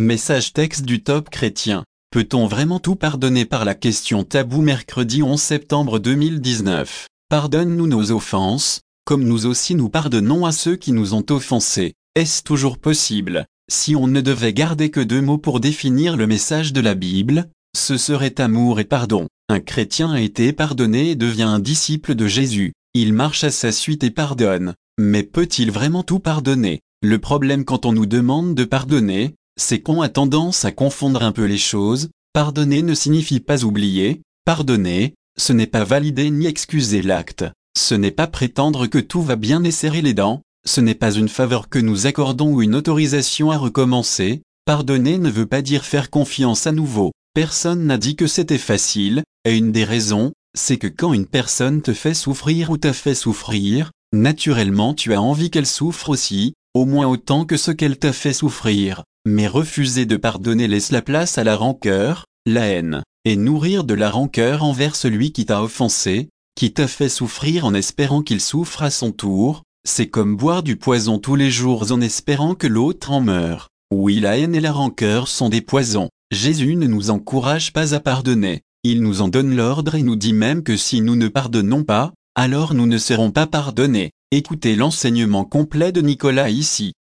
Message texte du top chrétien. Peut-on vraiment tout pardonner par la question tabou mercredi 11 septembre 2019 Pardonne-nous nos offenses, comme nous aussi nous pardonnons à ceux qui nous ont offensés. Est-ce toujours possible? Si on ne devait garder que deux mots pour définir le message de la Bible, ce serait amour et pardon. Un chrétien a été pardonné et devient un disciple de Jésus. Il marche à sa suite et pardonne. Mais peut-il vraiment tout pardonner? Le problème quand on nous demande de pardonner, c'est qu'on a tendance à confondre un peu les choses. Pardonner ne signifie pas oublier. Pardonner, ce n'est pas valider ni excuser l'acte. Ce n'est pas prétendre que tout va bien et serrer les dents. Ce n'est pas une faveur que nous accordons ou une autorisation à recommencer. Pardonner ne veut pas dire faire confiance à nouveau. Personne n'a dit que c'était facile, et une des raisons, c'est que quand une personne te fait souffrir ou t'a fait souffrir, naturellement tu as envie qu'elle souffre aussi, au moins autant que ce qu'elle t'a fait souffrir. Mais refuser de pardonner laisse la place à la rancœur, la haine, et nourrir de la rancœur envers celui qui t'a offensé, qui t'a fait souffrir en espérant qu'il souffre à son tour, c'est comme boire du poison tous les jours en espérant que l'autre en meure. Oui, la haine et la rancœur sont des poisons. Jésus ne nous encourage pas à pardonner. Il nous en donne l'ordre et nous dit même que si nous ne pardonnons pas, alors nous ne serons pas pardonnés. Écoutez l'enseignement complet de Nicolas ici.